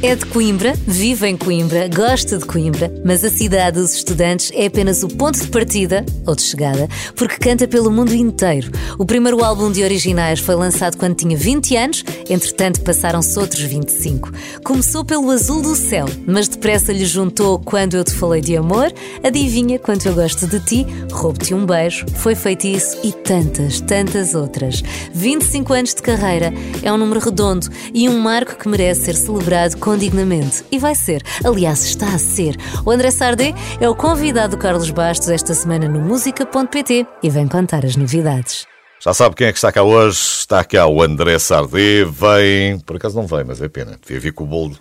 É de Coimbra, vive em Coimbra, gosta de Coimbra, mas a cidade dos estudantes é apenas o ponto de partida ou de chegada, porque canta pelo mundo inteiro. O primeiro álbum de originais foi lançado quando tinha 20 anos, entretanto passaram-se outros 25. Começou pelo azul do céu, mas depressa lhe juntou Quando Eu Te Falei de Amor, Adivinha Quanto Eu Gosto de Ti, Roubo-te um Beijo, Foi Feitiço e tantas, tantas outras. 25 anos de carreira é um número redondo e um marco que merece ser celebrado com condignamente. E vai ser. Aliás, está a ser. O André Sardé é o convidado do Carlos Bastos esta semana no música.pt e vem contar as novidades. Já sabe quem é que está cá hoje? Está cá o André Sardé. Vem. Por acaso não vem, mas é pena. Devia vir com o bolo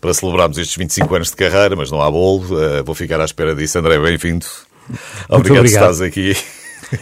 para celebrarmos estes 25 anos de carreira, mas não há bolo. Uh, vou ficar à espera disso. André, bem-vindo. Obrigado por estás aqui.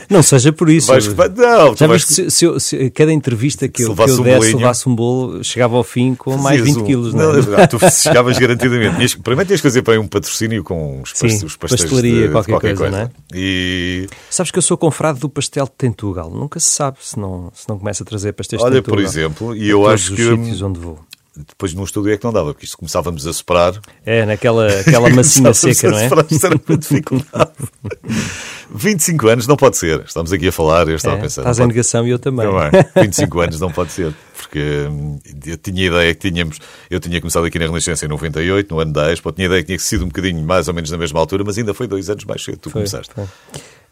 Não seja por isso. Vais, não, Já vais... se, se, se, cada entrevista que eu, que eu um desse, bolinho, levasse um bolo, chegava ao fim com mais 20 um, quilos. Não, não, é? tu chegavas garantidamente. Primeiro tens que fazer para um patrocínio com os, Sim, os pastéis pastelaria, de, qualquer, de qualquer coisa, coisa. Não é? e... Sabes que eu sou confrado do pastel de Tentugal. Nunca se sabe se não, se não começa a trazer pastéis Olha, de Tentugal. Olha, por exemplo, e eu acho que... sítios onde vou depois no estúdio é que não dava, porque isto começávamos a soprar. É, naquela aquela massinha seca, não é? Isto era uma dificuldade. 25 anos não pode ser. Estamos aqui a falar, eu estava é, a pensar. Estás em negação e eu também. É? 25 anos não pode ser, porque hum, eu tinha ideia que tínhamos. Eu tinha começado aqui na Renascença em 98, no ano da Expo, tinha ideia que tinha sido um bocadinho mais ou menos na mesma altura, mas ainda foi dois anos mais cedo. Tu foi, começaste. Foi.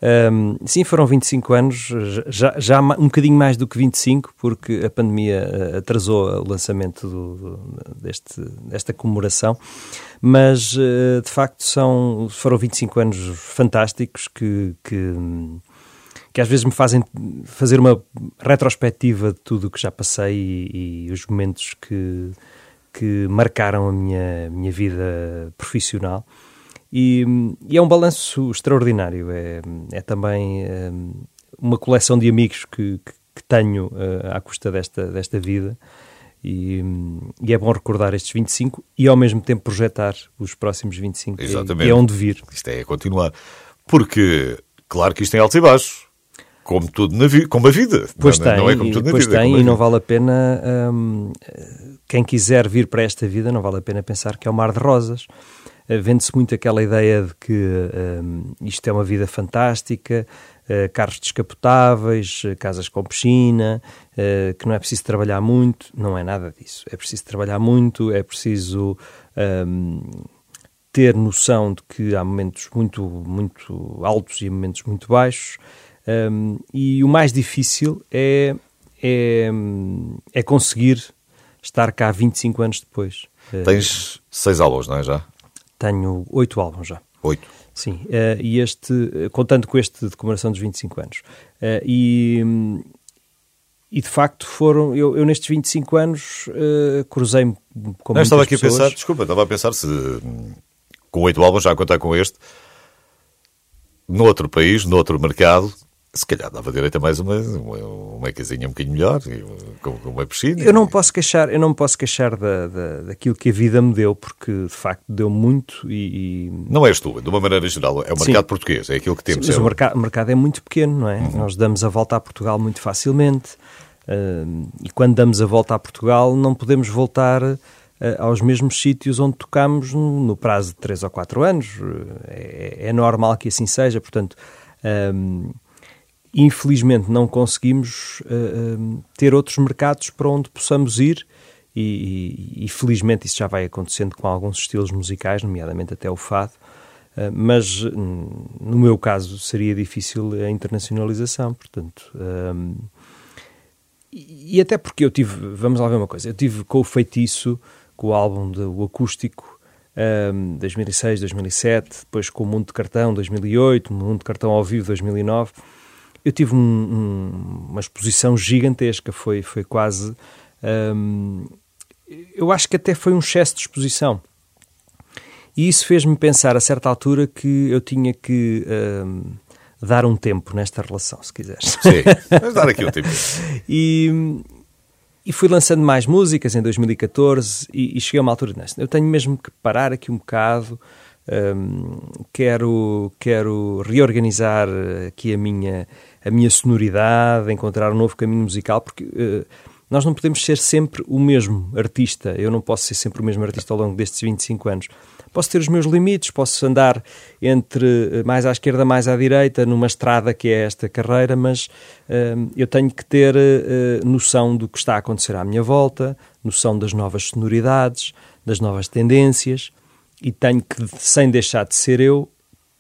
Um, sim, foram 25 anos, já, já um bocadinho mais do que 25, porque a pandemia eh, atrasou o lançamento do, deste, desta comemoração, mas eh, de facto são, foram 25 anos fantásticos que, que, que às vezes me fazem fazer uma retrospectiva de tudo o que já passei e, e os momentos que, que marcaram a minha, minha vida profissional. E, e, é um balanço extraordinário. É, é também é, uma coleção de amigos que, que, que tenho uh, à custa desta, desta vida. E, e, é bom recordar estes 25 e ao mesmo tempo projetar os próximos 25. Exatamente. E é onde vir. Isto é continuar. Porque, claro que isto tem altos e baixos. Como tudo na vida, como a vida. Pois não, tem, não é como tudo na pois vida. tem, é e não vale a pena. Hum, quem quiser vir para esta vida, não vale a pena pensar que é um mar de rosas. Eh, vende-se muito aquela ideia de que um, eh, isto é uma vida fantástica, uh, carros descapotáveis, casas com piscina, uh, que não é preciso trabalhar muito. Não é nada disso. É preciso trabalhar muito, é preciso um, ter noção de que há momentos muito, muito altos e momentos muito baixos. Um, e o mais difícil é, é, é conseguir estar cá 25 anos depois. Tens seis aulas, não é já? Tenho oito álbuns já. Oito? Sim, uh, e este, contando com este de comemoração dos 25 anos. Uh, e, e de facto foram, eu, eu nestes 25 anos uh, cruzei-me com Não, estava aqui pessoas. a pensar, desculpa, estava a pensar se com oito álbuns, já a contar com este, noutro país, noutro mercado, se calhar dava direito a mais uma, uma, uma casinha um bocadinho melhor, com, com uma piscina. Eu não posso queixar, eu não posso queixar da, da, daquilo que a vida me deu, porque de facto deu muito e... e... Não és tu, de uma maneira geral, é o mercado Sim. português, é aquilo que temos. Sim, mas é o, mercado, o mercado é muito pequeno, não é? Uhum. Nós damos a volta a Portugal muito facilmente uh, e quando damos a volta a Portugal não podemos voltar uh, aos mesmos sítios onde tocamos no, no, prazo de 3 ou 4 anos. É, é normal que assim seja, portanto... Um, Infelizmente não conseguimos uh, ter outros mercados para onde possamos ir e, e, e, felizmente isso já vai acontecendo com alguns estilos musicais, nomeadamente até o fado, uh, mas hum, no meu caso seria difícil a internacionalização, portanto... Um, e, e até porque eu tive, vamos lá ver uma coisa, eu tive com o Feitiço, com o álbum do acústico, um, 2006, 2007, depois com o Mundo de Cartão, 2008, o Mundo de Cartão ao vivo, 2009 eu tive um, um, uma exposição gigantesca, foi, foi quase. Um, eu acho que até foi um excesso de exposição. E isso fez-me pensar a certa altura que eu tinha que um, dar um tempo nesta relação, se quiseres. Sim, vamos dar aqui um tempo. e, e fui lançando mais músicas em 2014 e, e cheguei a uma altura nesta. Eu tenho mesmo que parar aqui um bocado. Um, quero, quero reorganizar aqui a minha, a minha sonoridade, encontrar um novo caminho musical, porque uh, nós não podemos ser sempre o mesmo artista. Eu não posso ser sempre o mesmo artista ao longo destes 25 anos. Posso ter os meus limites, posso andar entre eh, mais à esquerda, mais à direita, numa estrada que é esta carreira, mas uh, eu tenho que ter uh, noção do que está a acontecer à minha volta, noção das novas sonoridades, das novas tendências, e tenho que, sem deixar de ser eu,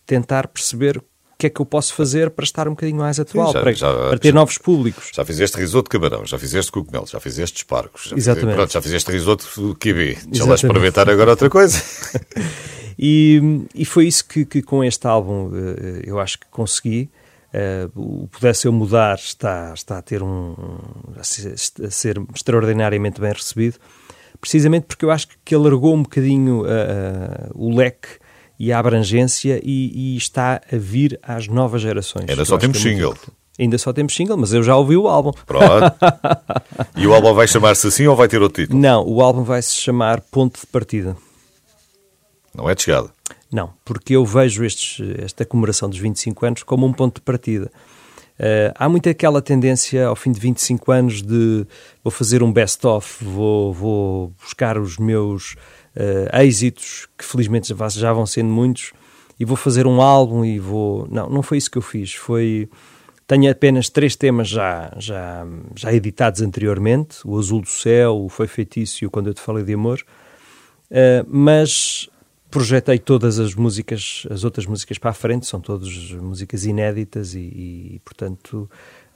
tentar perceber que é que eu posso fazer para estar um bocadinho mais atual, Sim, já, para, já, para, ter já, novos públicos. Já fizeste risoto de camarão, já fizeste cogumelo, já fizeste espargos, já Exatamente. Fizeste, pronto, já fizeste risoto kiwi. Deixa lá experimentar agora outra coisa. e, e foi isso que, que, com este álbum eh, eu acho que consegui. Uh, o Pudesse Eu Mudar está, está a ter um, a ser, a ser extraordinariamente bem recebido, precisamente porque eu acho que alargou um bocadinho uh, uh, o leque e a abrangência e, e, está a vir às novas gerações. Ainda só temos é single. Ainda só temos single, mas eu já ouvi o álbum. Pronto. e o álbum vai chamar-se assim ou vai ter outro título? Não, o álbum vai se chamar Ponto de Partida. Não é de chegada? Não, porque eu vejo estes, esta comemoração dos 25 anos como um ponto de partida. Uh, há muito aquela tendência ao fim de 25 anos de vou fazer um best-of, vou, vou buscar os meus uh, êxitos, que felizmente já vão sendo muitos, e vou fazer um álbum e vou. Não, não foi isso que eu fiz. Foi. Tenho apenas três temas já, já, já editados anteriormente: O Azul do Céu, O Foi Feitiço e o Quando Eu Te Falei de Amor. Uh, mas projetei todas as músicas, as outras músicas para a frente, são todas músicas inéditas e, e portanto,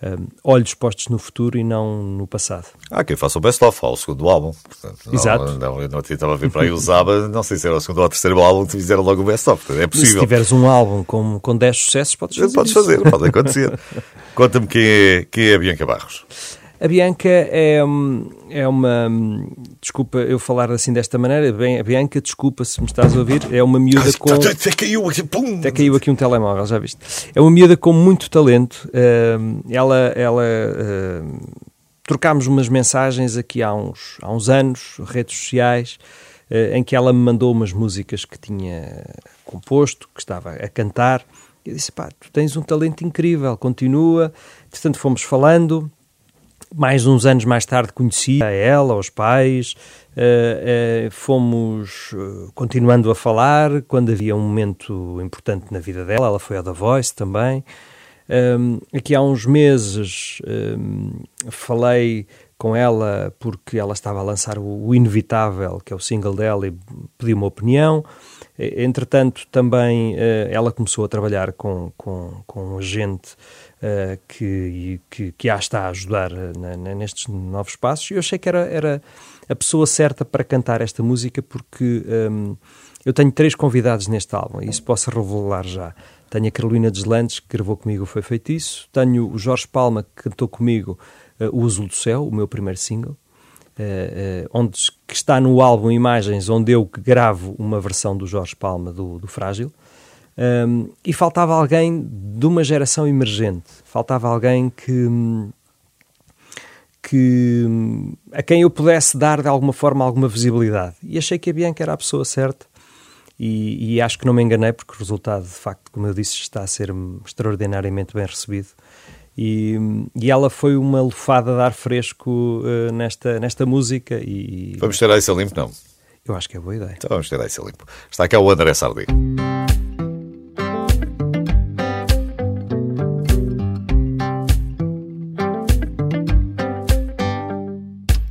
um, olhos postos no futuro e não no passado. Ah, quem faça o best-of ao segundo álbum. Portanto, Exato. Não, não, eu não estava a ver para aí usava, não sei se era o segundo ou o terceiro álbum, que fizeram logo o best-of. É possível. se tiveres um álbum com, com 10 sucessos, podes fazer. Podes isso. fazer, pode acontecer. Conta-me quem é, quem é a Bianca Barros. A Bianca é, é uma. Desculpa eu falar assim desta maneira. Bem, a Bianca, desculpa se me estás a ouvir, é uma miúda com. Até caiu aqui, pum! Até caiu aqui um telemóvel, já viste? É uma miúda com muito talento. Ela. ela trocámos umas mensagens aqui há uns, há uns anos, redes sociais, em que ela me mandou umas músicas que tinha composto, que estava a cantar. Eu disse: pá, tu tens um talento incrível, continua. Portanto, fomos falando mais uns anos mais tarde conheci a ela, os pais, uh, uh, fomos uh, continuando a falar quando havia um momento importante na vida dela, ela foi a The Voice também. Um, aqui há uns meses um, falei com ela porque ela estava a lançar o, o Inevitável, que é o single dela, e pediu uma opinião. Entretanto, também ela começou a trabalhar com, com, com um agente uh, que, que, que a está a ajudar eh, nestes novos passos. E eu achei que era, era a pessoa certa para cantar esta música porque um, ehm, eu tenho três convidados neste álbum e isso posso revelar já. Tenho a Carolina Deslandes, que gravou comigo Foi Feitiço. Tenho o Jorge Palma, que cantou comigo uh, O Azul do Céu, o meu primeiro single. Uh, uh, onde, que está no álbum Imagens, onde eu gravo uma versão do Jorge Palma do, do Frágil. Um, e faltava alguém de uma geração emergente, faltava alguém que, que a quem eu pudesse dar de alguma forma alguma visibilidade. E achei que a Bianca era a pessoa certa. E, e, acho que não me enganei, porque o resultado, de facto, como eu disse, está a ser extraordinariamente bem recebido. E, e ela foi uma lufada de ar fresco uh, nesta, nesta música. E, vamos ter a limpo, não? Eu acho que é boa ideia. Então vamos ter a limpo. Está cá o André Sardi.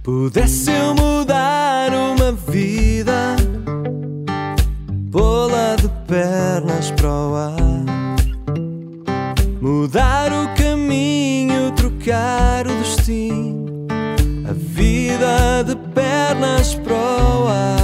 Pudesse eu mudar uma vida, pô-la de pernas para o ar, mudar o de pernas para o ar.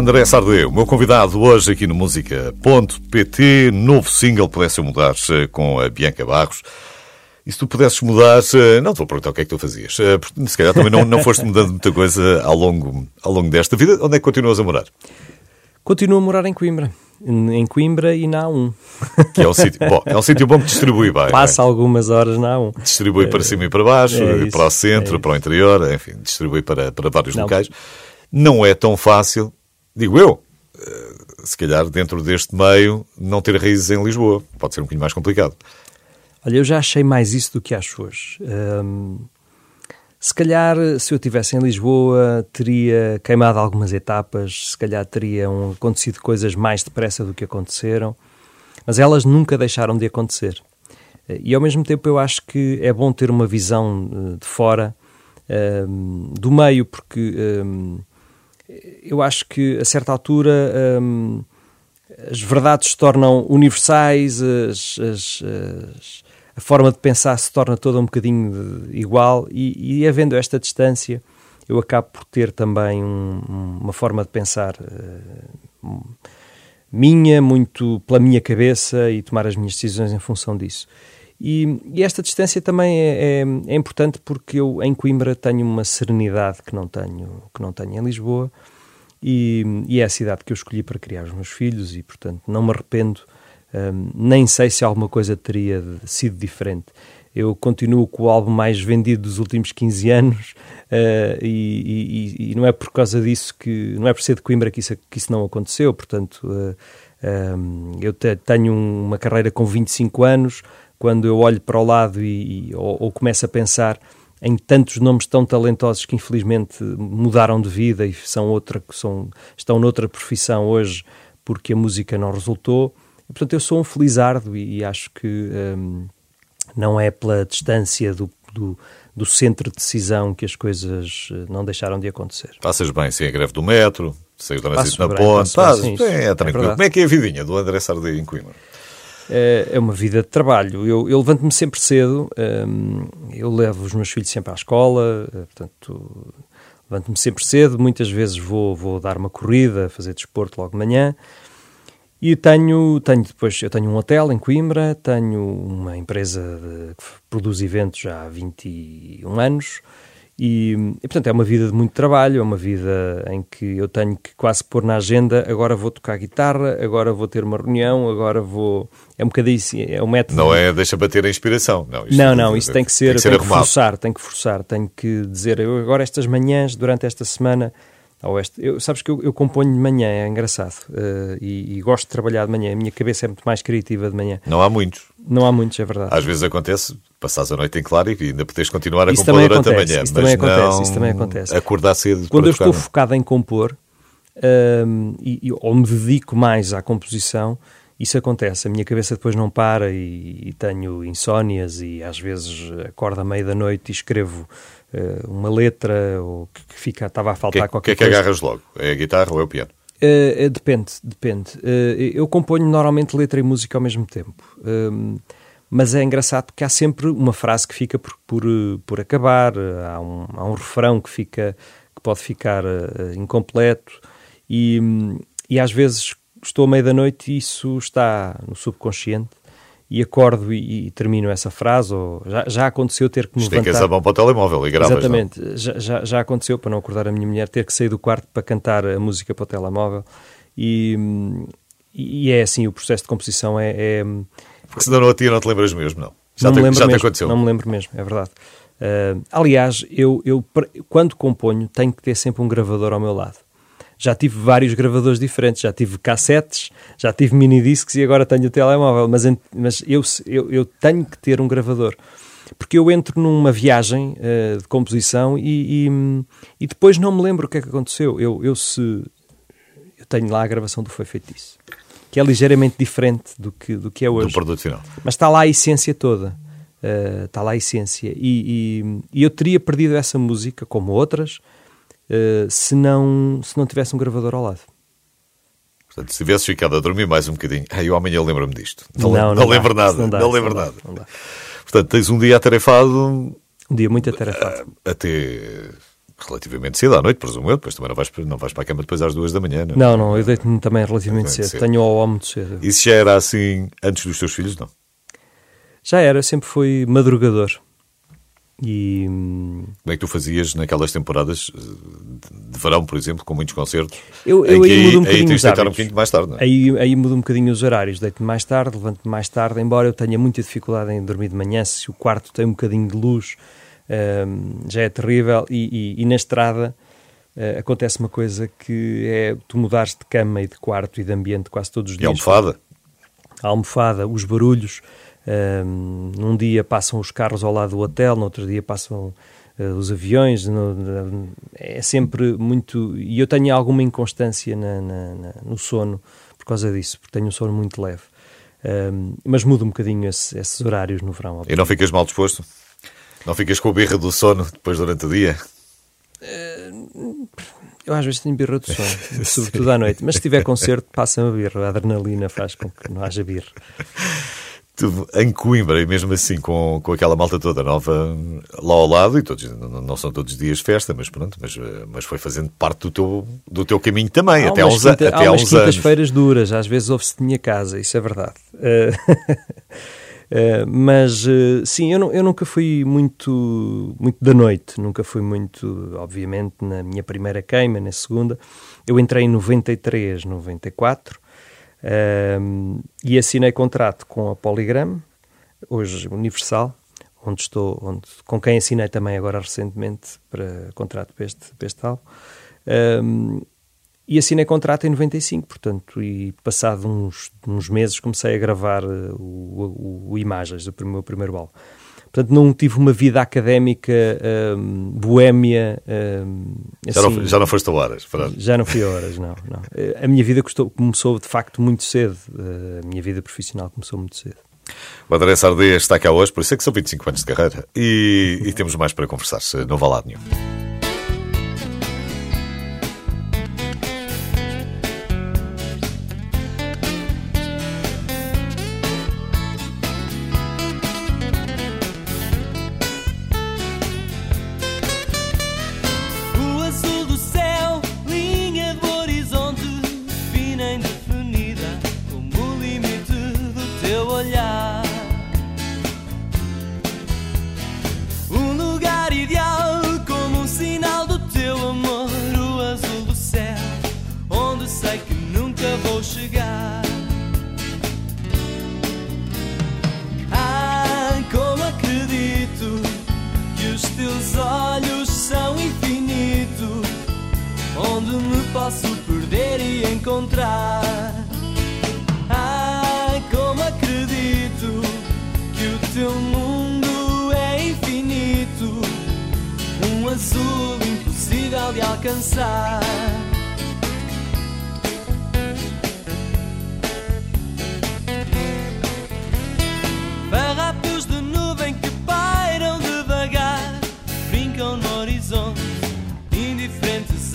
André Sardeu, o meu convidado hoje aqui no Música.pt, novo single Pudesse Mudar eh, com a Bianca Barros. E se tu pudesses mudar, eh, não te vou perguntar o que é que tu fazias, eh, porque se calhar também não, não foste mudando muita coisa ao longo, ao longo desta vida. Onde é que continuas a morar? Continuo a morar em Coimbra. Em Coimbra e na A1. Que é um sítio bom, é um sítio bom que distribui bem. é? Passa algumas horas na A1. Distribui para cima e para baixo, é isso, para o centro, é para o interior, enfim, distribui para, para vários Não. locais. Não é tão fácil, digo eu, eh, se calhar dentro deste meio, não ter raízes em Lisboa. Pode ser um bocadinho mais complicado. Olha, eu já achei mais isso do que acho hoje. Hum, se calhar, se eu estivesse em Lisboa, teria queimado algumas etapas, se calhar teriam acontecido coisas mais depressa do que aconteceram, mas elas nunca deixaram de acontecer. Eh, E ao mesmo tempo eu acho que é bom ter uma visão eh, de fora hum, do meio, porque hum, eu acho que a certa altura hum, as verdades se tornam universais, as- as- as- a forma de pensar se torna toda um bocadinho de- igual, e, e havendo esta distância, eu acabo por ter também um- um- uma forma de pensar um- minha, muito pela minha cabeça e tomar as minhas decisões em função disso. E, e esta distância também é, é- é importante porque eu em Coimbra tenho uma serenidade que não tenho, que não tenho em Lisboa e, e é a cidade que eu escolhi para criar os meus filhos e, portanto, não me arrependo. hum, nem sei se alguma coisa teria sido diferente. Eu continuo com o álbum mais vendido dos últimos 15 anos eh, e, e- e não é por causa disso que, não é por ser de Coimbra que isso, que isso não aconteceu. Portanto, eh, hum, eu te- tenho um- uma carreira com 25 anos. Quando eu olho para o lado e, e- ou, ou começo a pensar em tantos nomes tão talentosos que infelizmente mudaram de vida e são outra, são, estão noutra profissão hoje porque a música não resultou. E, portanto, eu sou um felizardo e, e acho que hum, não é pela distância do, do, do centro de decisão que as coisas eh, não deixaram de acontecer. Passas bem sem a greve do metro, sem o trânsito na ponte. é, é tranquilo. verdade. Como é que é a vidinha do André Sardeu em Coimbra? É é uma vida de trabalho. Eu, eu levanto-me sempre cedo, hum, eu levo os meus filhos sempre à escola, eh, portanto, levanto-me sempre cedo. Muitas vezes vou, vou dar uma corrida, fazer desporto logo de manhã. E tenho, tenho depois, eu tenho um hotel em Coimbra, tenho uma empresa de- que produz eventos já há 21 anos e, e, portanto é uma vida de muito trabalho, é uma vida em que eu tenho que quase pôr na agenda, agora vou tocar guitarra, agora vou ter uma reunião, agora vou... É um bocadinho assim, é um método... Não é deixa bater a inspiração. Não, isto- Não, não, isso tem que ser, tem que, arrumado. forçar, tem que forçar, tenho que dizer, eu agora estas manhãs, durante esta semana, ou este, eu, sabes que eu, eu componho de manhã, é engraçado, eh, e, e gosto de trabalhar de manhã, a minha cabeça é muito mais criativa de manhã. Não há muitos. Não há muitos, é verdade. Às vezes acontece, passares a noite em claro e ainda podes continuar a Isso compor durante acontece, a manhã. isso mas também acontece, não isso também acontece. Acordar cedo Quando eu estou focado em compor, um, e, e, ou me dedico mais à composição, isso acontece. A minha cabeça depois não para e, e tenho insónias e às vezes acordo à meia da noite e escrevo uh, uma letra ou que, que fica, estava a faltar que, qualquer que é coisa. que agarras logo? É a guitarra ou é o piano? Uh, uh, depende, depende. eu componho normalmente letra e música ao mesmo tempo. mas é engraçado porque há sempre uma frase que fica por, por, por acabar, há um, há um refrão que fica que pode ficar incompleto e, e às vezes estou à meia da noite e isso está no subconsciente e acordo e, e termino essa frase, ou já, já aconteceu ter que me Esticas levantar... a mão para o telemóvel e gravas, Exatamente, já, já, já, aconteceu, para não acordar a minha mulher, ter que sair do quarto para cantar a música para o telemóvel e, e é assim, o processo de composição é... é Porque senão não a ti não te lembras mesmo, não. Já, não te, me lembro já mesmo, te aconteceu? Não me lembro mesmo, é verdade. Uh, aliás, eu, eu quando componho tenho que ter sempre um gravador ao meu lado já tive vários gravadores diferentes, já tive cassetes, já tive mini discs e agora tenho o telemóvel, mas, mas eu, eu, eu tenho que ter um gravador. Porque eu entro numa viagem uh, de composição e, e, e, depois não me lembro o que é que aconteceu. Eu, eu, se, eu tenho lá a gravação do Foi Feito Isso, que é ligeiramente diferente do que, do que é hoje. Do produto final. Mas está lá a essência toda. Uh, está lá a essência. E, e, eu teria perdido essa música, como outras, uh, se, não, se não tivesse um gravador ao lado. Portanto, se tivesse ficado a dormir mais um bocadinho, ah, eu amanhã lembro-me disto. Não, não, não, não lembro dá, nada. Não, dá, não lembro nada. Dá, dá. Portanto, tens um dia atarefado. Um dia muito atarefado. Até relativamente cedo à noite, presumo eu. Depois também não vais, não vais para a cama depois às duas da manhã, não? Não, não, eu deito-me também relativamente cedo. cedo. Tenho ao muito cedo. Isso já era assim antes dos teus filhos, não? Já era, sempre fui madrugador. E... Como é que tu fazias naquelas temporadas de verão, por exemplo, com muitos concertos? Eu, eu aí, mudo um aí bocadinho tens de deitar um bocadinho mais tarde, é? Aí, aí mudo um bocadinho os horários. Deito-me mais tarde, levanto-me mais tarde, embora eu tenha muita dificuldade em dormir de manhã, se o quarto tem um bocadinho de luz, hum, já é terrível. E, e, e na estrada uh, acontece uma coisa que é tu mudares de cama e de quarto e de ambiente quase todos os dias. E almofada? A almofada, os barulhos um, num dia passam os carros ao lado do hotel, no outro dia passam uh, os aviões. No, é sempre muito. E eu tenho alguma inconstância na, na, na, no sono por causa disso, porque tenho um sono muito leve. Um, mas muda um bocadinho esse, esses horários no verão. E não ficas mal disposto? Não ficas com a birra do sono depois durante o dia? Uh, eu às vezes tenho birra do sono, sobretudo à noite. Mas se tiver concerto, passa-me a birra. A adrenalina faz com que não haja birra em Coimbra, e mesmo assim com, com aquela malta toda nova lá ao lado, e todos, não, são todos os dias festa, mas pronto, mas, mas foi fazendo parte do teu, do teu caminho também, há até, uns, quinta, até há uns quintas-feiras duras, às vezes ouve-se de minha casa, isso é verdade. Uh, mas uh, sim, eu, não, eu nunca fui muito, muito da noite, nunca fui muito, obviamente, na minha primeira queima, na segunda. Eu entrei em 93, 94 um, e assinei contrato com a Polygram, hoje Universal, onde estou, onde, com quem assinei também agora recentemente para contrato para este, para este álbum. Um, e assinei contrato em 95, portanto, e passado uns, uns meses comecei a gravar uh, o, o, o Imagens, o meu primeiro álbum. Portanto, não tive uma vida académica um, boémia. Um, já, assim, não, já não foste a horas? Pronto. Já não fui a horas, não, não. A minha vida custou, começou de facto muito cedo. A minha vida profissional começou muito cedo. O André Sardê está cá hoje, por isso é que são 25 anos de carreira e, e temos mais para conversar, se não vá lá nenhum.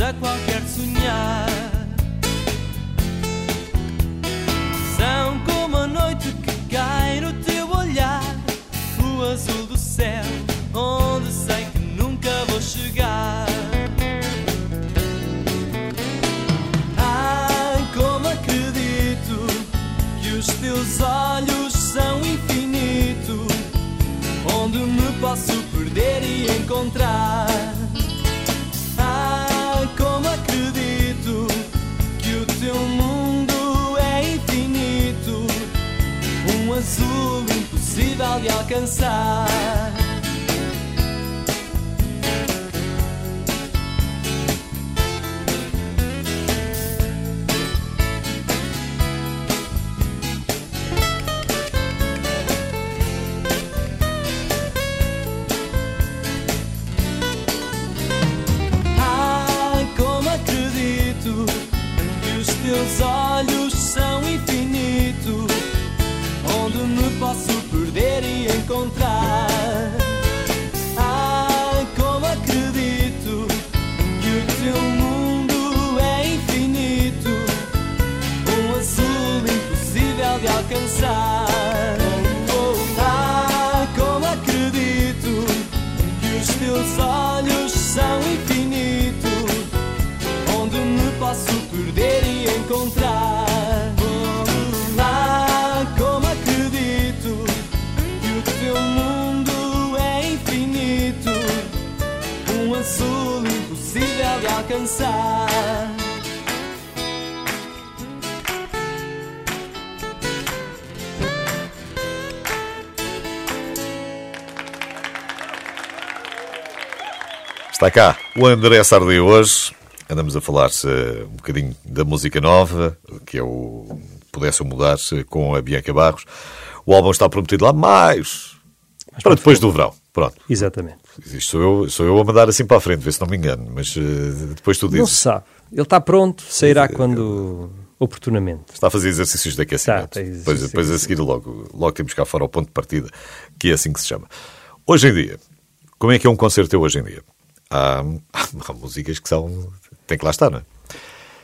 da qualquer sonhar. Impossível de alcançar. Está cá o André Sardi hoje. Andamos a falar-se um bocadinho da música nova, que é o Pudesse Eu Mudar-se, com a Bianca Barros. O álbum está prometido lá mais para depois do verão. Pronto. Exatamente. Isto sou eu, sou eu a mandar assim para a frente, vê se não me engano. Mas eh, depois tu Não se dizes. sabe. Ele está pronto, sairá quando oportunamente. Está a fazer exercícios de aquecimento. Tá, depois, depois a seguir logo, logo temos cá fora o ponto de partida, que é assim que se chama. Hoje em dia, como é que é um concerto teu hoje em dia? Há, há músicas que são... Tem que lá estar, não é?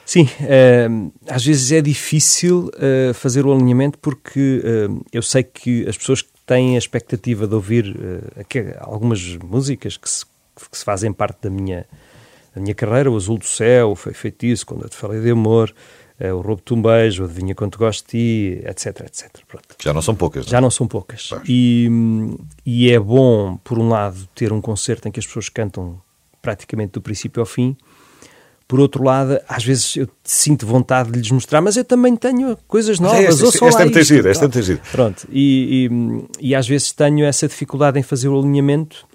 Sim, eh, às vezes é difícil eh, fazer o alinhamento porque eh, eu sei que as pessoas que têm a expectativa de ouvir aque- algumas músicas que se, que se fazem parte da minha, da minha carreira, o Azul do Céu, Foi Feitiço, Quando eu te falei de amor, eh, o Roubo-te um Beijo, o Adivinha Quanto Gosto de Ti, etc, etc. Pronto. Já não são poucas, não é? Já não são poucas. Pois. E, e é bom, por um lado, ter um concerto em que as pessoas cantam praticamente do princípio ao fim. Por outro lado, às vezes eu sinto vontade de lhes mostrar, mas eu também tenho coisas novas. É, esta- esta muito isto. esta é gira. Pronto, e, e, e às vezes tenho essa dificuldade em fazer o alinhamento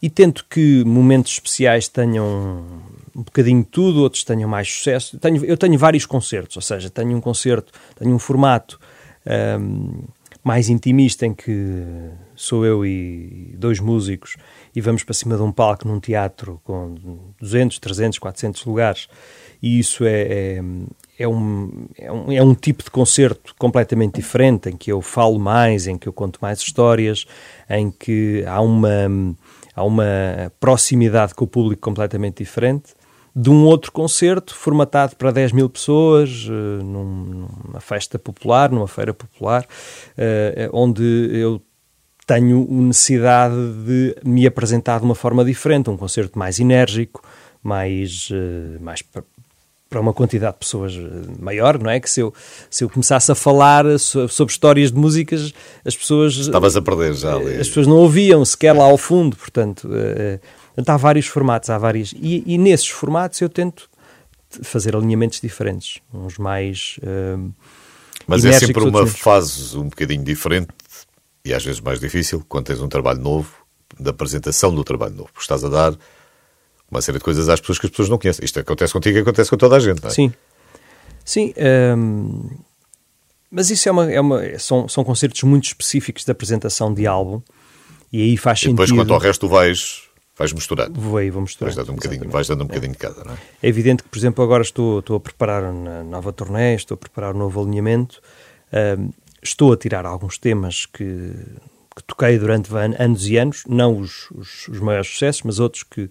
e tento que momentos especiais tenham um bocadinho de tudo, outros tenham mais sucesso. Tenho, eu tenho vários concertos, ou seja, tenho um concerto, tenho um formato ahm, mais intimista em que sou eu e dois músicos e vamos para cima de um palco num teatro com 200, 300, 400 lugares. E isso é, é, é um, é, um, é um tipo de concerto completamente diferente, em que eu falo mais, em que eu conto mais histórias, em que há uma, há uma proximidade com o público completamente diferente de um outro concerto formatado para 10 mil pessoas, eh, num- numa festa popular, numa feira popular, eh, onde eu tenho necessidade de me apresentar de uma forma diferente, um concerto mais enérgico, mais, eh, mais pa- para uma quantidade de pessoas eh, maior, não é? Que se eu, se eu começasse a falar so- sobre histórias de músicas, as pessoas Estavas a perder já ali. as pessoas não ouviam sequer lá ao fundo, portanto, eh, portanto, há vários formatos, há várias, e, e nesses formatos eu tento fazer alinhamentos diferentes, uns mais eh, Mas é sempre uma outros fase um bocadinho diferente e às vezes mais difícil quando tens um trabalho novo, da apresentação do trabalho novo. Porque estás a dar uma série de coisas às pessoas que as pessoas não conhecem. Isto acontece contigo e acontece com toda a gente, não é? Sim. Sim. hum, mas isso é uma, é uma, são, são concertos muito específicos de apresentação de álbum e aí faz E depois, sentido. quanto ao resto, vais, vais misturando. Vou aí, vou mostrar. Vais dando um bocadinho, vais dando um bocadinho de cada, não é? É evidente que, por exemplo, agora estou, estou a preparar uma nova turnê, estou a preparar um novo alinhamento, hum, estou a tirar alguns temas que, que toquei durante anos e anos, não os, os, os maiores sucessos, mas outros que,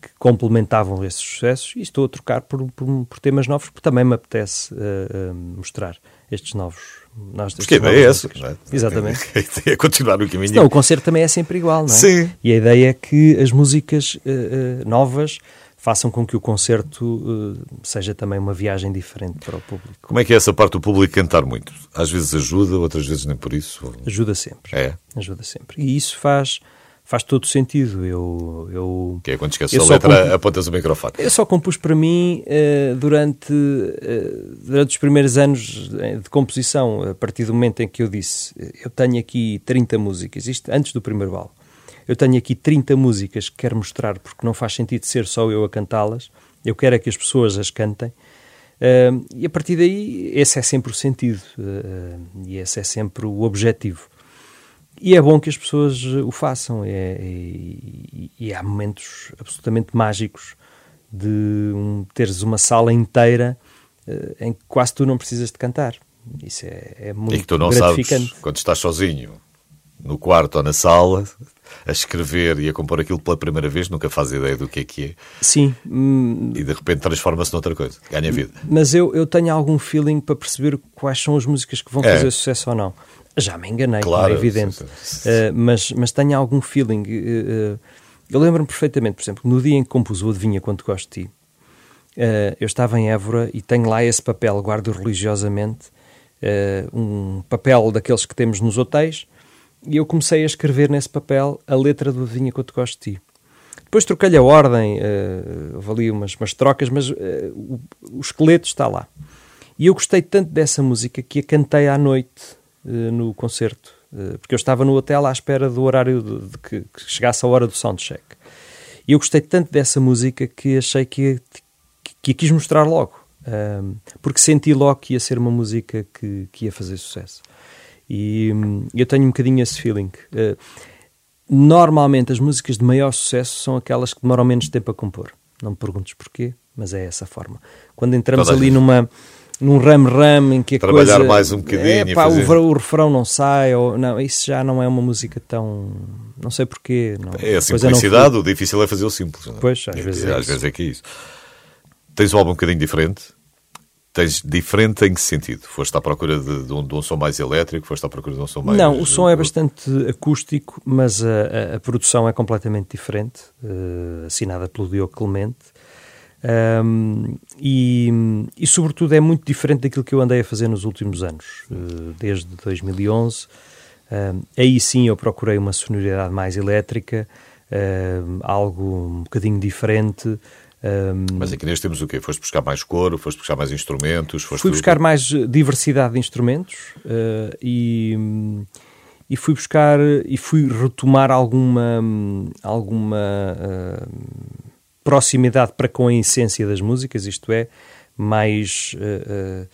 que complementavam esses sucessos, e estou a trocar por, por, por temas novos, porque também me apetece eh, eh, mostrar estes novos. nós- Porque a ideia é essa, não é? Exatamente. A ideia é continuar no caminho. Não, o concerto também é sempre igual, não é? Sim. E a ideia é que as músicas eh, eh, novas façam com que o concerto eh, seja também uma viagem diferente para o público. Como é que é essa parte do público cantar muito? Às vezes ajuda, outras vezes nem por isso. Ajuda sempre. É. Ajuda sempre. E isso faz, faz todo sentido. Eu, eu, Que é quando esqueces a letra, compus- apontas o microfone. eu só compus para mim eh, durante, eh, durante os primeiros anos eh, de composição, a partir do momento em que eu disse eu tenho aqui 30 músicas, isto antes do primeiro álbum, eu tenho aqui 30 músicas que quero mostrar porque não faz sentido ser só eu a cantá-las, eu quero é que as pessoas as cantem. Eh, e a partir daí, esse é sempre o sentido e esse é sempre o objetivo. E é bom que as pessoas eh, o façam. é- e, e há momentos absolutamente mágicos de um, teres uma sala inteira eh, em que quase tu não precisas de cantar. Isso é, é muito E que tu não gratificante. sabes, quando estás sozinho, no quarto ou na sala, a escrever e a compor aquilo pela primeira vez, nunca fazes ideia do que é que é, Sim, hum, e de repente transforma-se noutra coisa, ganha vida. mas eu, eu tenho algum feeling para perceber quais são as músicas que vão É. fazer sucesso ou não. Já me enganei, Claro, é evidente. sim, sim. Eh, mas, mas tenho algum feeling. eh, eu lembro-me perfeitamente, por exemplo, no dia em que compus o Adivinha Quanto Gosto de Ti, eh, eu estava em Évora e tenho lá esse papel, guardo religiosamente, um papel daqueles que temos nos hotéis, e eu comecei a escrever nesse papel a letra do Adivinha Quanto Gosto de Ti. Depois troquei-lhe a ordem, eh, houve ali umas, umas trocas, mas o, o esqueleto está lá. E eu gostei tanto dessa música que a cantei à noite no concerto, eh, porque eu estava no hotel à espera do horário de, de que, que chegasse a hora do soundcheck. E eu gostei tanto dessa música que achei que, ia- que a quis mostrar logo, Ahm, porque senti logo que ia ser uma música que, que ia fazer sucesso. E hum, eu tenho um bocadinho esse feeling. Eh, normalmente as músicas de maior sucesso são aquelas que demoram menos tempo a compor. Não me perguntes porquê, mas é essa forma. Quando entramos Toda ali numa num rame-rame em que a Trabalhar coisa... mais um bocadinho É, e pá, fazer- o, o refrão não sai, ou, não, isso já não é uma música tão... Não sei porquê. Não, É a eu não simplicidade, o difícil é fazer o simples. não é? Pois, às É vezes que- é às vezes é que é isso. Tens um álbum um bocadinho diferente. Tens diferente em que sentido? Foste à procura de, de um, de um som mais elétrico? Foste à procura de um som mais. Não, o som é bastante acústico, mas a, a- a produção é completamente diferente, eh, assinada pelo Diogo Clemente. Ahm, e, e, sobretudo, é muito diferente daquilo que eu andei a fazer nos últimos anos, eh, desde 2011. Ahm, aí sim eu procurei uma sonoridade mais elétrica, ahm, algo um bocadinho diferente. Mas aqui neste temos o quê? Foste buscar mais coro? Foste buscar mais instrumentos? Fui buscar mais eh, diversidade de instrumentos eh, e, e fui buscar e fui retomar alguma alguma eh, proximidade para com a essência das músicas, isto é, mais eh, eh,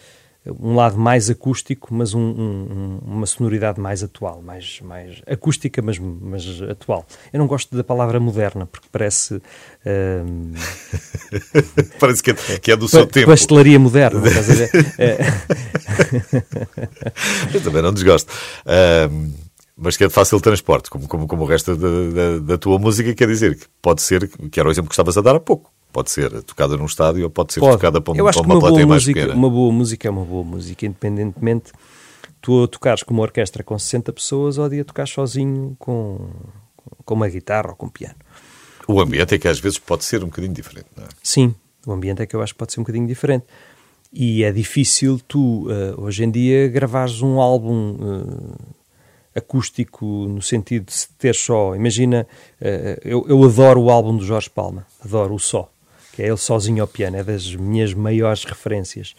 um lado mais acústico, mas um- um- um- uma sonoridade mais atual, mais, mais acústica, mas, mas atual. Eu não gosto da palavra moderna, porque parece hum, Parece que é, que é do seu tempo. pastelaria moderna. estás a ver? Eh, Eu também não desgosto. Mas que é de fácil transporte, como, como, como o resto da, da, da tua música, quer dizer que pode ser, que era o exemplo que estavas a dar há pouco, pode ser tocada num estádio ou pode ser Pode. tocada para, Eu acho para uma, uma plateia mais música, pequena. uma boa música é uma boa música, independentemente tu a tocares com uma orquestra com 60 pessoas ou a dia tocares sozinho com, com uma guitarra ou com um piano. O ambiente é que às vezes pode ser um bocadinho diferente, não é? Sim, o ambiente é que eu acho que pode ser um bocadinho diferente. E é difícil tu, eh, hoje em dia, gravares um álbum eh, acústico no sentido de ter só. Imagina, eh, eu, eu adoro o álbum do Jorge Palma, adoro o Só, que é ele sozinho ao piano, é das minhas maiores referências.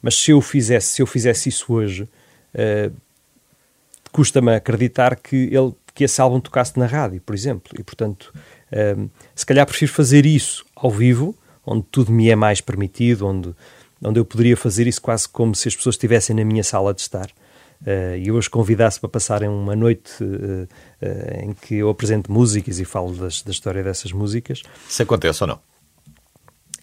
Mas se eu fizesse, se eu fizesse isso hoje, eh, custa-me acreditar que, ele, que esse álbum tocasse na rádio, por exemplo. E, portanto, ehm, se calhar prefiro fazer isso ao vivo, onde tudo me é mais permitido, onde, onde eu poderia fazer isso quase como se as pessoas estivessem na minha sala de estar. Eh, e eu os convidasse para passarem uma noite eh, eh, em que eu apresento músicas e falo das, da história dessas músicas. Se acontece ou não?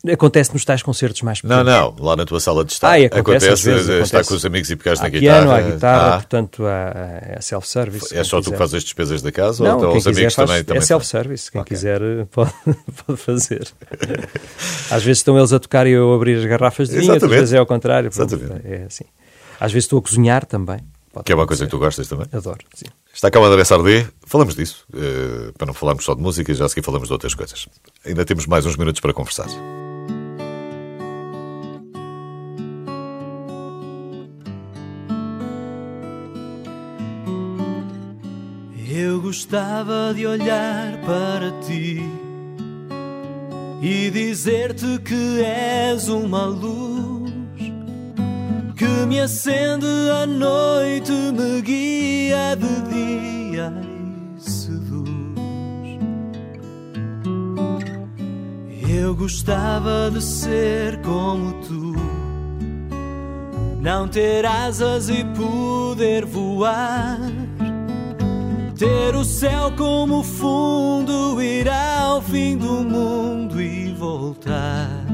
Acontece nos tais concertos mais Não, pequenos. não, lá na tua sala de estar. Ah, e acontece às vezes, estar acontece. com os amigos e pegares na guitarra. piano, há guitarra, Ah, portanto, há self-service. é só tu que quiser. fazes as despesas da casa Não, ou quem os quiser amigos faz, também, também é self-service, quem Ok. quiser pode, pode fazer. Às vezes estão eles a tocar e eu a abrir as garrafas de vinho, outras Exatamente. vezes é ao contrário. Exatamente. é assim. Às vezes estou a cozinhar também. pode Que é uma coisa que tu gostas também. Adoro, sim. Está cá o André Sardé, falamos disso, eh, para não falarmos só de música, já a seguir falamos de outras coisas. Ainda temos mais uns minutos para conversar. Eu gostava de olhar para ti e dizer-te que és uma luz que me acende à noite, me guia de dia e seduz. Eu gostava de ser como tu, não ter asas e poder voar. Ter o céu como fundo, ir ao fim do mundo e voltar.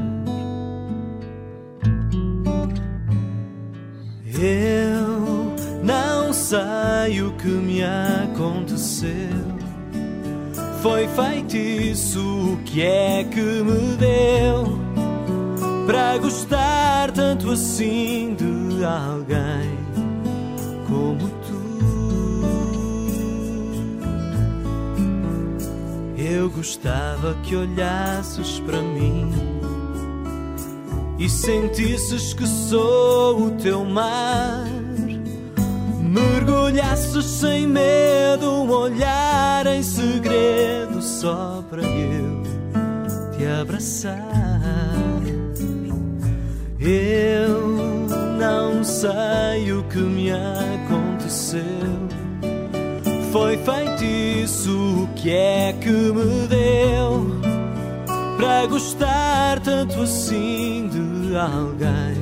Eu não sei o que me aconteceu. Foi feitiço o que é que me deu para gostar tanto assim de alguém como tu. Eu gostava que olhasses para mim e sentisses que sou o teu mar. Mergulhasses sem medo, um olhar em segredo só para eu te abraçar. Eu não sei o que me aconteceu. Foi feitiço o que é que me deu para gostar tanto assim de alguém como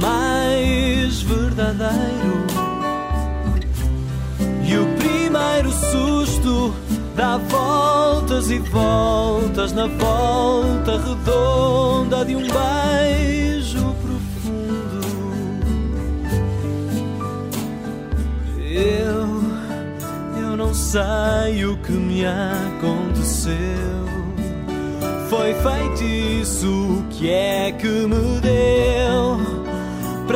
mais verdadeiro. E o primeiro susto dá voltas e voltas na volta redonda de um beijo profundo. Eu, eu não sei o que me aconteceu. Foi feitiço que é que me deu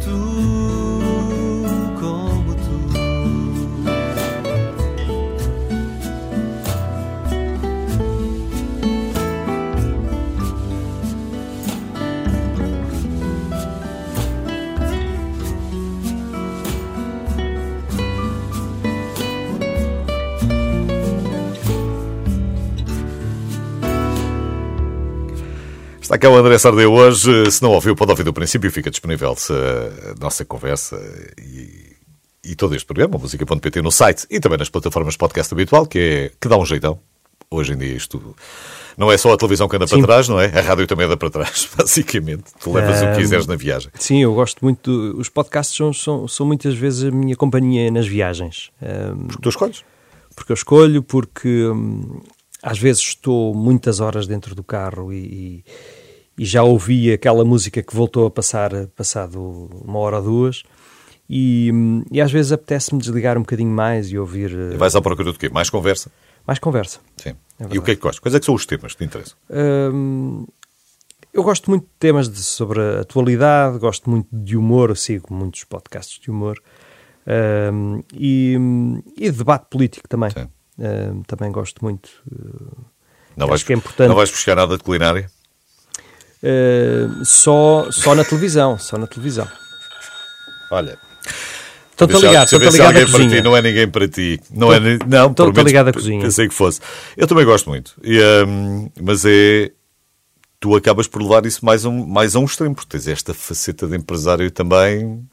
tu, Está cá o André Sardeu hoje. Se não ouviu, pode ouvir do princípio. Fica disponível a nossa conversa e, e todo este programa, música.pt, no site e também nas plataformas podcast habitual, que, é, que dá um jeitão. Hoje em dia isto não é só a televisão que anda Sim. para trás, não é? A rádio também anda para trás, basicamente. Tu levas o que quiseres na viagem. Sim, eu gosto muito. do- os podcasts são, são, são muitas vezes a minha companhia nas viagens. Ahm, Porque tu escolhes. porque eu escolho, porque hum, às vezes estou muitas horas dentro do carro e, e- e já ouvi aquela música que voltou a passar passado uma hora ou duas. E, e às vezes apetece-me desligar um bocadinho mais e ouvir eh, E vais à procura do quê? Mais conversa? mais conversa. Sim. É e o que é que gostas? Quais é que são os temas que te interessam? Hum, eu gosto muito de temas de- sobre a atualidade, gosto muito de humor, sigo muitos podcasts de humor hum, e, e de debate político também. Sim. Hum, também gosto muito. Não Acho vais, que é importante. não vais buscar nada de culinária? Uh, só, só na televisão, só na televisão. Olha. Estou-te a Deixa- ligar, deixa estou-te a ver se ligar da alguém para ti cozinha. não é ninguém para ti. Não é, não, estou- estou ligado à cozinha. Pensei que fosse. Eu também gosto muito. E, hum, mas é. Tu acabas por levar isso mais a um, mais a um extremo, porque tens esta faceta de empresário também.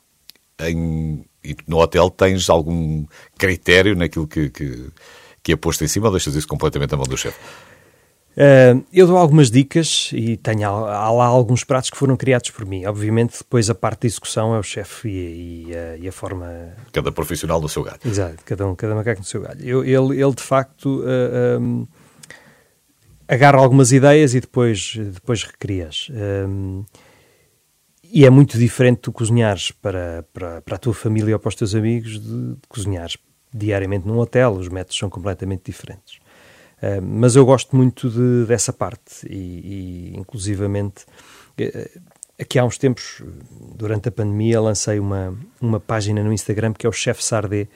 Em, e no hotel tens algum critério naquilo que, que, que é posto em cima ou deixas isso completamente na mão do chefe? Uh, eu dou algumas dicas e tenho há lá alguns pratos que foram criados por mim. Obviamente, depois a parte da execução é o chefe e, e, a, e, a forma. Cada profissional no seu galho. Exato, cada um, cada macaco no seu galho. Eu, ele, ele, de facto, uh, um, agarra algumas ideias e depois, depois recria-as. Um, e é muito diferente tu cozinhares para, para, para a tua família ou para os teus amigos de, de cozinhares diariamente num hotel. Os métodos são completamente diferentes. Uh, mas eu gosto muito de, dessa parte e, e inclusivamente uh, aqui há uns tempos, durante a pandemia, lancei uma, uma página no Instagram que é o Chef Sardé,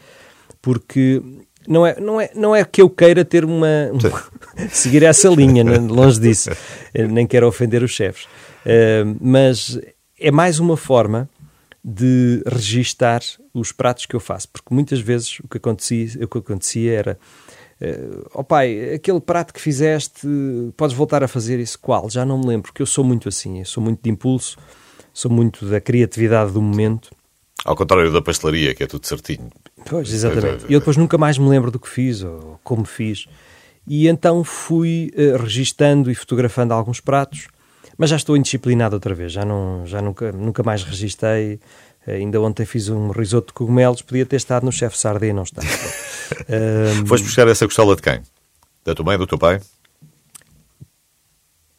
porque não é, não, é, não é que eu queira ter uma, uma seguir essa linha, longe disso, nem quero ofender os chefes, uh, mas é mais uma forma de registar os pratos que eu faço, porque muitas vezes o que acontecia, o que acontecia era Uh, oh pai, aquele prato que fizeste, podes voltar a fazer isso? Qual? Já não me lembro, porque eu sou muito assim, eu sou muito de impulso, sou muito da criatividade do momento. Ao contrário da pastelaria, que é tudo certinho. Pois, exatamente. E eu depois nunca mais me lembro do que fiz ou como fiz. E então fui uh, registando e fotografando alguns pratos, mas já estou indisciplinado outra vez, já, não, já nunca, nunca mais registrei Ainda ontem fiz um risoto de cogumelos, podia ter estado no chefe Sardê e não está. um... Foste buscar essa costela de quem? Da tua mãe, do teu pai?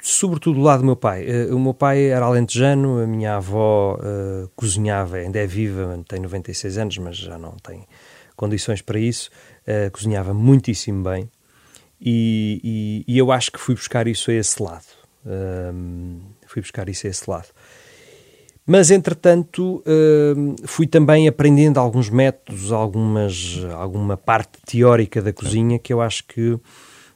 Sobretudo do lado do meu pai. Uh, o meu pai era alentejano, a minha avó uh, cozinhava, ainda é viva, tem 96 anos, mas já não tem condições para isso. Uh, cozinhava muitíssimo bem e, e, e, eu acho que fui buscar isso a esse lado. fui buscar isso a esse lado. Mas, entretanto, uh, fui também aprendendo alguns métodos, algumas, alguma parte teórica da cozinha que eu acho que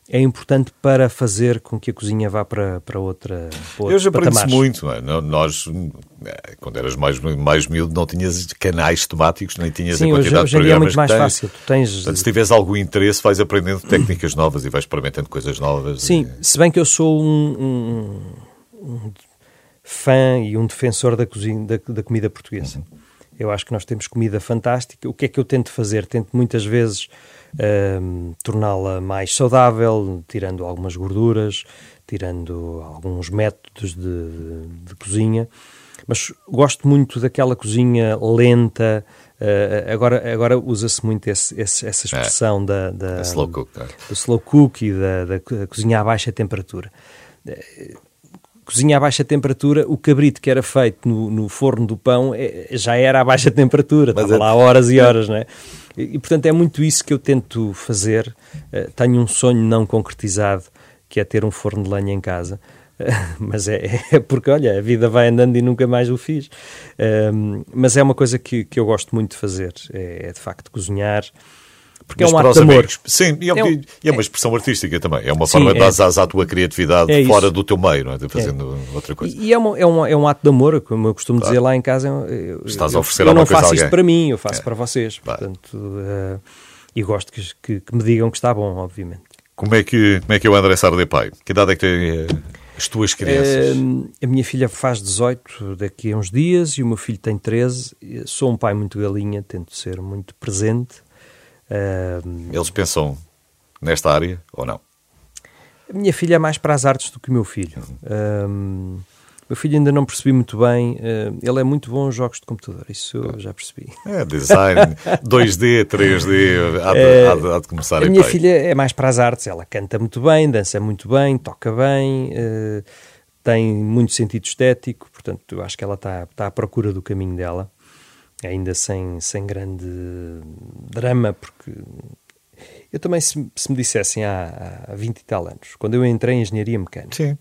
é importante para fazer com que a cozinha vá para, para outra para Eu já aprendi muito. Não é? Nós, é, quando eras mais, mais miúdo, não tinhas canais temáticos, nem tinhas Sim, a quantidade hoje, hoje de programas é muito mais tens. fácil. Tu tens... Portanto, se tiveres algum interesse, vais aprendendo técnicas novas e vais experimentando coisas novas. Sim, e... se bem que eu sou um, um fã e um defensor da, cozinha, da, da comida portuguesa. Eu acho que nós temos comida fantástica. O que é que eu tento fazer? Tento muitas vezes uh, torná-la mais saudável, tirando algumas gorduras, tirando alguns métodos de, de, de cozinha. Mas gosto muito daquela cozinha lenta. Uh, agora agora usa-se muito esse, esse, essa é. expressão é, da, da, slow cook, é? do slow cook e da, da cozinha a baixa temperatura cozinha a baixa temperatura, o cabrito que era feito no, no forno do pão é, já era a baixa temperatura, Mas estava é... lá horas e horas, não é? E, e, portanto é muito isso que eu tento fazer. Uh, tenho um sonho não concretizado, que é ter um forno de lenha em casa. Uh, mas é, é, porque, olha, a vida vai andando e nunca mais o fiz. Uh, mas é uma coisa que, que eu gosto muito de fazer, é, é de facto cozinhar. Porque Mas é um ato de amor. Amigos. Sim, e é, é, é uma expressão artística também. É uma Sim, forma de dar é. à tua criatividade é fora do teu meio, não é? De fazendo é. outra coisa. E é, uma, é, um, é um ato de amor, como eu costumo claro. dizer lá em casa. Eu, Estás a oferecer eu, eu não faço isto para mim, eu faço para vocês. Claro. Portanto, uh, e gosto que, que, que, me digam que está bom, obviamente. Como é que, como é, que é o André Sarde pai? Que idade é que tem uh, as tuas crianças? Uh, a minha filha faz 18 daqui a uns dias e o meu filho tem 13. Sou um pai muito galinha, tento ser muito presente Uh, Eles pensam nesta área ou não? A minha filha é mais para as artes do que o meu filho. Uhum. meu filho ainda não percebi muito bem. Uh, ele é muito bom em jogos de computador, isso eu já percebi. É, design, 2D, 3D, há de, uh, há de, há de começar a A minha filha é mais para as artes, ela canta muito bem, dança muito bem, toca bem, uh, tem muito sentido estético, portanto, eu acho que ela está, está à procura do caminho dela ainda sem, sem grande drama, porque eu também, se, se me dissessem há, há 20 e tal anos, quando eu entrei em engenharia mecânica, Sim.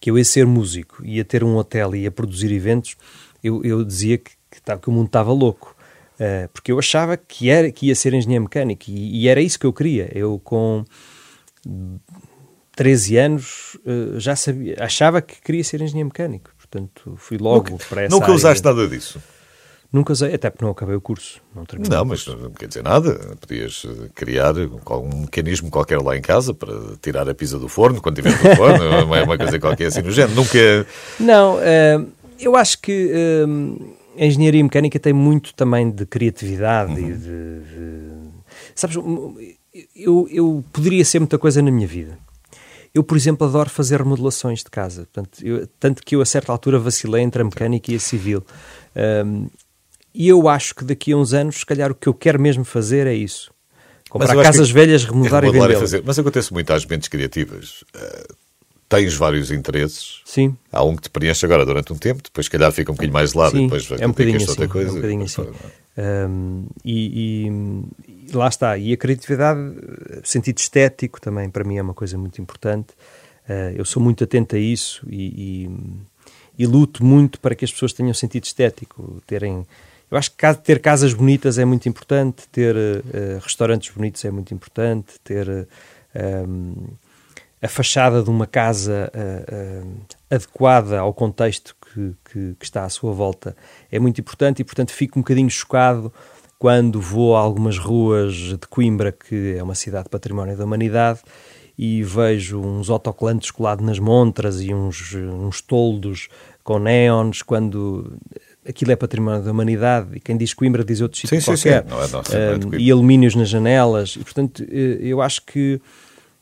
que eu ia ser músico, ia ter um hotel e ia produzir eventos, eu, eu dizia que, que, que o mundo estava louco. Uh, porque eu achava que, era, que ia ser engenheiro mecânico e, e era isso que eu queria. Eu, com 13 anos, uh, já sabia, achava que queria ser engenheiro mecânico. Portanto, fui logo nunca, para essa Nunca área. usaste nada disso? Nunca usei, até porque não acabei o curso. Não, não mas não quer dizer nada. Podias eh, criar um mecanismo qualquer lá em casa para tirar a pizza do forno quando tiver no forno, é uma coisa qualquer assim no género. Nunca. Não, uh, eu acho que uh, a engenharia mecânica tem muito também de criatividade uhum. e de, de. Sabes, eu, eu poderia ser muita coisa na minha vida. Eu, por exemplo, adoro fazer remodelações de casa. Portanto, eu, tanto que eu, a certa altura, vacilei entre a mecânica e a civil. Um, e eu acho que daqui a uns anos, se calhar, o que eu quero mesmo fazer é isso. Comprar casas velhas, remodelar, é remodelar e vender. Mas acontece muito às mentes criativas. Uh, tens vários interesses. Sim. Há um que te preenche agora durante um tempo, depois, se calhar, fica um bocadinho mais de lado Sim, e depois é um bocadinho assim, outra coisa. É um bocadinho assim. Um, e, e, lá está. E a criatividade, sentido estético também, para mim, é uma coisa muito importante. Uh, eu sou muito atento a isso e, e, e, luto muito para que as pessoas tenham sentido estético, terem. Eu acho que ter casas bonitas é muito importante, ter uh, restaurantes bonitos é muito importante, ter uh, um, a fachada de uma casa adequada ao contexto que, que, que, está à sua volta é muito importante e, portanto, fico um bocadinho chocado quando vou a algumas ruas de Coimbra, que é uma cidade património da humanidade, e vejo uns autocolantes colados nas montras e uns, uns toldos com neons, quando aquilo é património da humanidade, e quem diz Coimbra diz outro sítio qualquer, sim. Não é, não, um, e alumínios nas janelas, e portanto eh, eu acho que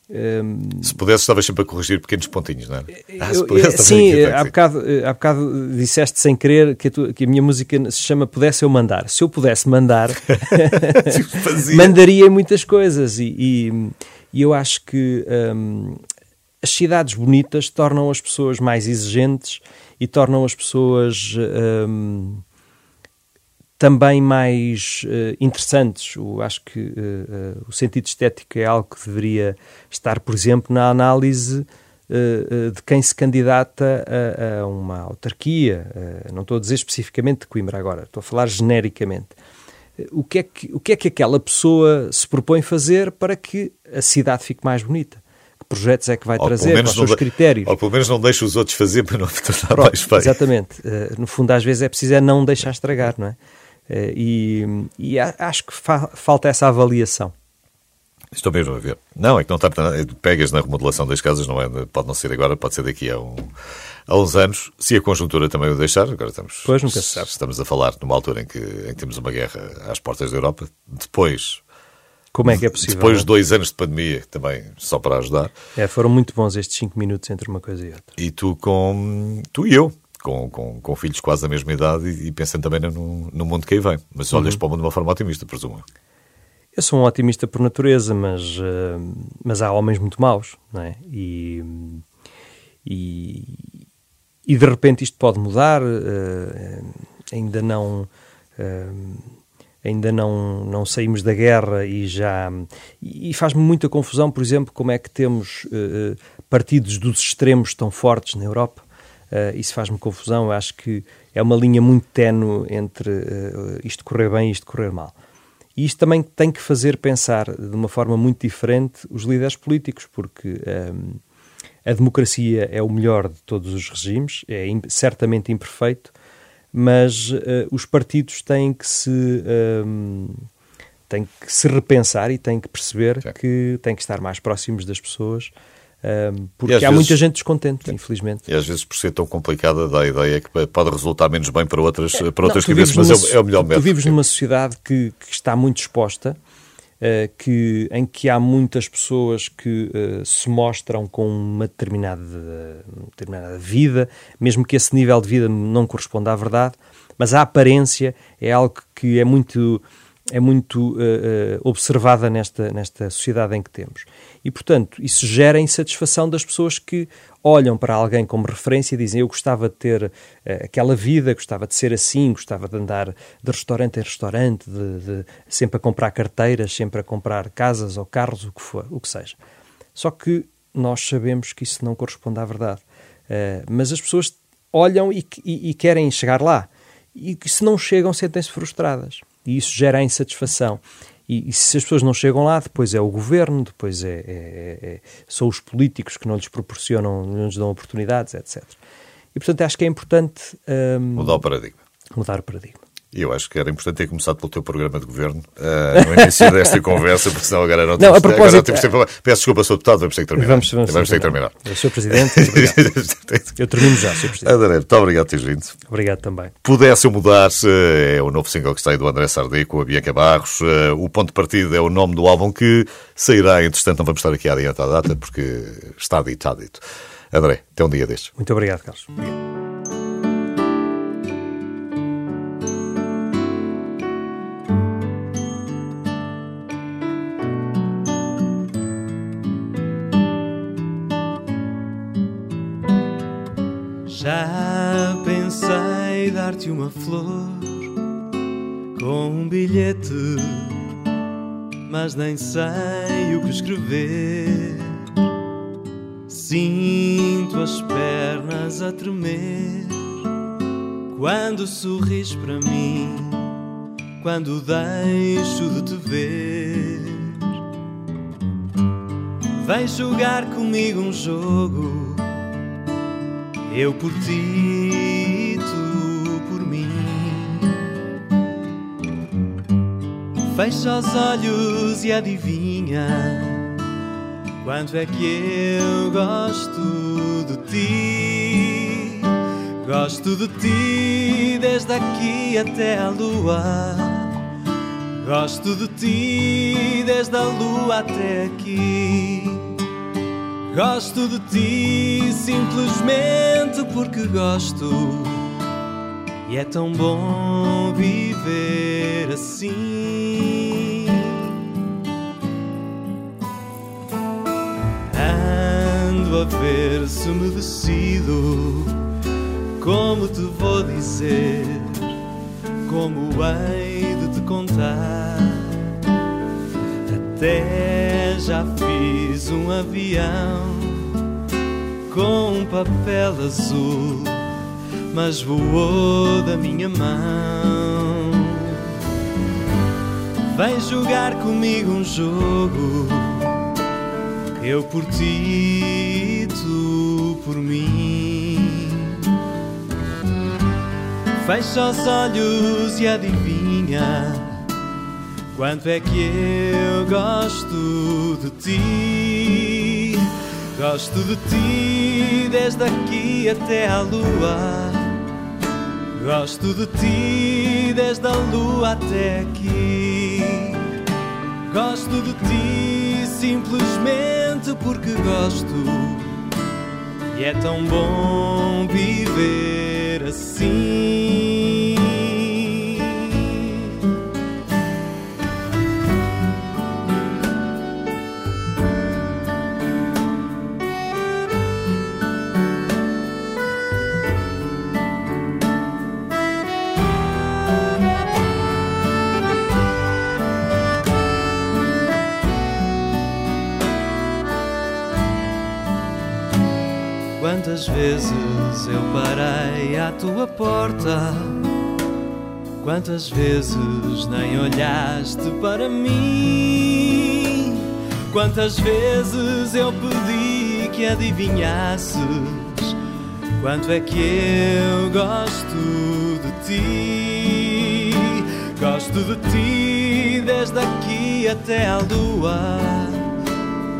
um, se pudesse, estavas sempre a corrigir pequenos pontinhos, não é? Ah, se pudesse, sim, há bocado, há bocado disseste sem querer que a, tua, que a, minha música se chama Pudesse Eu Mandar. Se eu pudesse mandar, mandaria muitas coisas. E, e, e eu acho que um, as cidades bonitas tornam as pessoas mais exigentes e tornam as pessoas. Um, também mais uh, interessantes. Eu acho que uh, uh, o sentido estético é algo que deveria estar, por exemplo, na análise de quem se candidata a, a uma autarquia. não estou a dizer especificamente de Coimbra agora, estou a falar genericamente. O que, é que, o que é que aquela pessoa se propõe fazer para que a cidade fique mais bonita? Projetos é que vai ou trazer, quais são os critérios? Ou pelo menos não deixa os outros fazer para não tornar mais feio. Exatamente. no fundo, às vezes é preciso é não deixar estragar, não é? Eh, e, e acho que fa falta essa avaliação. Estou mesmo a ver. Não, é que não está. Pegas na remodelação das casas, não é, pode não ser agora, pode ser daqui a, um, a uns anos, se a conjuntura também o deixar. Agora estamos. Pois nunca se sabe. Estamos a falar numa altura em que, em que temos uma guerra às portas da Europa. Depois. Como é que é possível? Depois de dois anos de pandemia, também só para ajudar. É, foram muito bons estes cinco minutos entre uma coisa e outra. E tu com. Tu e eu, com, com, com filhos quase da mesma idade e, e pensando também no, no mundo que aí vem. Mas olhas uhum. para o mundo de uma forma otimista, presumo. Eu sou um otimista por natureza, mas, uh, mas há homens muito maus, não é? E, e, e de repente isto pode mudar, uh, ainda não. Uh, ainda não, não saímos da guerra e já. E faz-me muita confusão, por exemplo, como é que temos partidos dos extremos tão fortes na Europa Uh, isso faz-me confusão. Eu acho que é uma linha muito tenue entre uh, isto correr bem e isto correr mal. E isto também tem que fazer pensar de uma forma muito diferente os líderes políticos, porque a democracia é o melhor de todos os regimes, é certamente imperfeito, mas uh, os partidos têm que se. Um, ehm, têm que se repensar e têm que perceber Sim. que têm que estar mais próximos das pessoas um, porque há vezes, muita gente descontente, infelizmente. E às vezes, por ser tão complicada, dá a ideia que pode resultar menos bem para outras, é, para outras não, cabeças, mas numa, é, o melhor método. Tu vives numa sociedade que, que está muito exposta, uh, que, em que há muitas pessoas que uh, se mostram com uma determinada, uma determinada vida, mesmo que esse nível de vida não corresponda à verdade, mas a aparência é algo que é muito é muito uh, uh, observada nesta, nesta sociedade em que temos. E, portanto, isso gera insatisfação das pessoas que olham para alguém como referência e dizem eu gostava de ter uh, aquela vida, gostava de ser assim, gostava de andar de restaurante em restaurante, de, de, sempre a comprar carteiras, sempre a comprar casas ou carros, o que for, o que seja. Só que nós sabemos que isso não corresponde à verdade. mas as pessoas olham e, e, e querem chegar lá. E se não chegam, sentem-se frustradas e isso gera a insatisfação. E, e, se as pessoas não chegam lá, depois é o governo, depois é, é, é, é, são os políticos que não lhes proporcionam, não lhes dão oportunidades, etc. E portanto acho que é importante um, mudar o paradigma. Mudar o paradigma. Eu acho que era importante ter começado pelo teu programa de governo uh, no início desta conversa, porque senão agora não, Não, temos, a propósito- agora temos tempo. Peço desculpa, Sr. Deputado, vamos ter que terminar. Vamos, vamos, ter que terminar. Sou Presidente. Eu termino já, Sr. Presidente. André, muito obrigado por teres vindo. Obrigado também. Pudesse mudar, eh, é o novo single que está aí do André Sardé com a Bianca Barros. Eh, O ponto de partida é o nome do álbum que sairá, entretanto, não vamos estar aqui a adiantar a data, porque está dito, está dito. André, até um dia destes. Muito obrigado, Carlos. Dar-te uma flor com um bilhete, mas nem sei o que escrever. Sinto as pernas a tremer quando sorris para mim, quando deixo de te ver. Vem jogar comigo um jogo. Eu por ti, Fecha os olhos e adivinha quanto é que eu gosto de ti. Gosto de ti desde aqui até a lua. Gosto de ti desde a lua até aqui. Gosto de ti simplesmente porque gosto. E é tão bom viver assim. Ando a ver se me decido. Como te vou dizer? Como hei de te contar? Até já fiz um avião com um papel azul, mas voou da minha mão. Vem jogar comigo um jogo, eu por ti, tu por mim. Fecha os olhos e adivinha. Quanto é que eu gosto de ti? Gosto de ti desde aqui até à lua. Gosto de ti desde a lua até aqui. Gosto de ti simplesmente porque gosto. E é tão bom viver assim. Quantas vezes eu parei à tua porta? Quantas vezes nem olhaste para mim? Quantas vezes eu pedi que adivinhasses? Quanto é que eu gosto de ti? Gosto de ti desde aqui até à lua.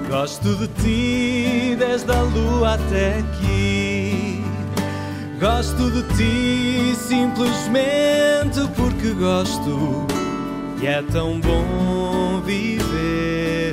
Gosto de ti desde a lua até aqui. Gosto de ti simplesmente porque gosto. E é tão bom viver.